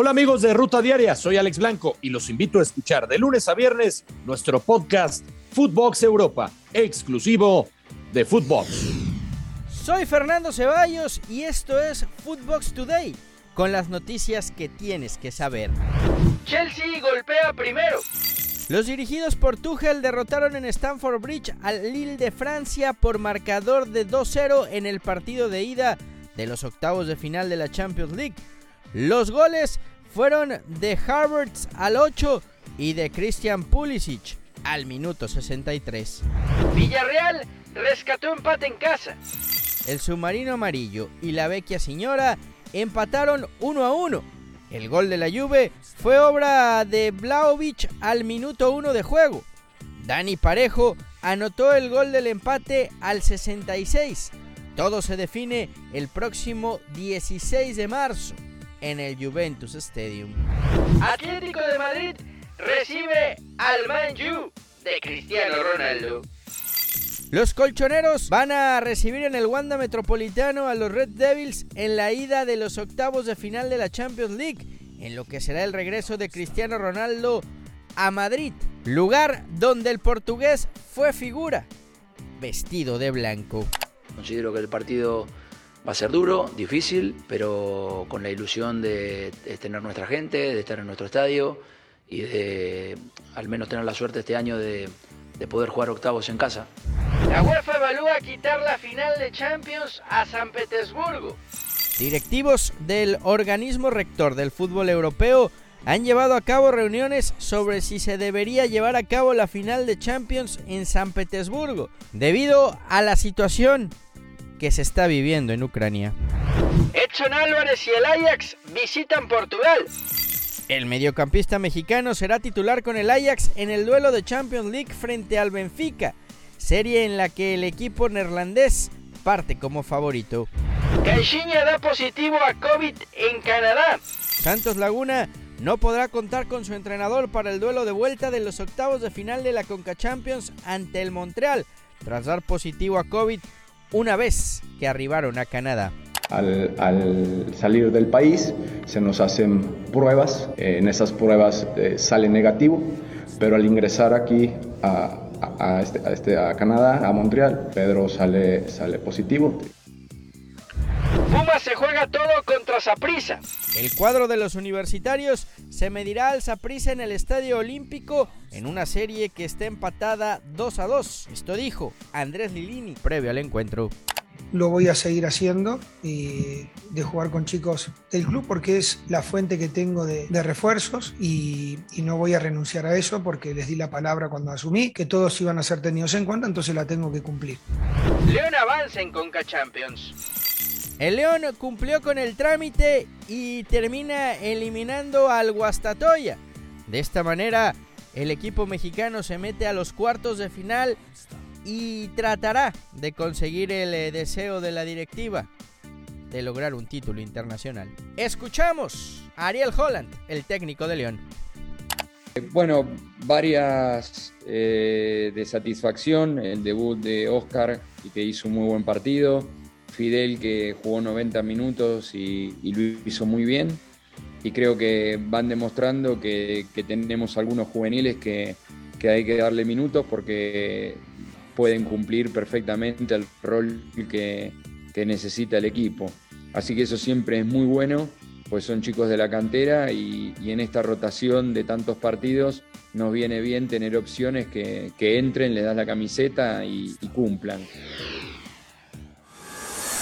Hola amigos de Ruta Diaria, soy Alex Blanco y los invito a escuchar de lunes a viernes nuestro podcast Footbox Europa, exclusivo de Footbox. Soy Fernando Ceballos y esto es Footbox Today, con las noticias que tienes que saber. Chelsea golpea primero. Los dirigidos por Tuchel derrotaron en Stamford Bridge al Lille de Francia por marcador de 2-0 en el partido de ida de los octavos de final de la Champions League. Los goles fueron de Harvards al 8 y de Christian Pulisic al minuto 63. Villarreal rescató empate en casa. El submarino amarillo y la vecchia señora empataron 1 a 1. El gol de la Juve fue obra de Blaovic al minuto 1 de juego. Dani Parejo anotó el gol del empate al 66. Todo se define el próximo 16 de marzo en el Juventus Stadium. Atlético de Madrid recibe al Man U de Cristiano Ronaldo. Los colchoneros van a recibir en el Wanda Metropolitano a los Red Devils en la ida de los octavos de final de la Champions League, en lo que será el regreso de Cristiano Ronaldo a Madrid, lugar donde el portugués fue figura, vestido de blanco. Considero que el partido Va a ser duro, difícil, pero con la ilusión de, tener nuestra gente, de estar en nuestro estadio y de al menos tener la suerte este año de, de poder jugar octavos en casa. La UEFA evalúa quitar la final de Champions a San Petersburgo. Directivos del organismo rector del fútbol europeo han llevado a cabo reuniones sobre si se debería llevar a cabo la final de Champions en San Petersburgo, debido a la situación que se está viviendo en Ucrania. Edson Álvarez y el Ajax visitan Portugal. El mediocampista mexicano será titular con el Ajax en el duelo de Champions League frente al Benfica, serie en la que el equipo neerlandés parte como favorito. Caixinha da positivo a COVID en Canadá. Santos Laguna no podrá contar con su entrenador para el duelo de vuelta de los octavos de final de la Conca Champions ante el Montreal, tras dar positivo a COVID una vez que arribaron a Canadá. Al, salir del país se nos hacen pruebas, en esas pruebas eh, sale negativo, pero al ingresar aquí a, este, este, a, Canadá, a Montreal, Pedro sale, sale positivo. Puma se juega todo contra Saprissa. El cuadro de los universitarios se medirá al Saprissa en el Estadio Olímpico en una serie que está empatada 2 a 2. Esto dijo Andrés Lilini previo al encuentro. Lo voy a seguir haciendo y de jugar con chicos del club porque es la fuente que tengo de, refuerzos y, y, no voy a renunciar a eso porque les di la palabra cuando asumí que todos iban a ser tenidos en cuenta, entonces la tengo que cumplir. León avanza en Conca Champions. El León cumplió con el trámite y termina eliminando al Guastatoya. De esta manera, el equipo mexicano se mete a los cuartos de final y tratará de conseguir el eh, deseo de la directiva de lograr un título internacional. Escuchamos a Ariel Holland, el técnico de León. Bueno, varias eh, de satisfacción, el debut de Oscar y que hizo un muy buen partido, Fidel que jugó 90 minutos y, lo hizo muy bien. Y creo que van demostrando que, tenemos algunos juveniles que, hay que darle minutos porque pueden cumplir perfectamente el rol que, necesita el equipo. Así que eso siempre es muy bueno, pues son chicos de la cantera y, en esta rotación de tantos partidos nos viene bien tener opciones que, entren, le das la camiseta y cumplan.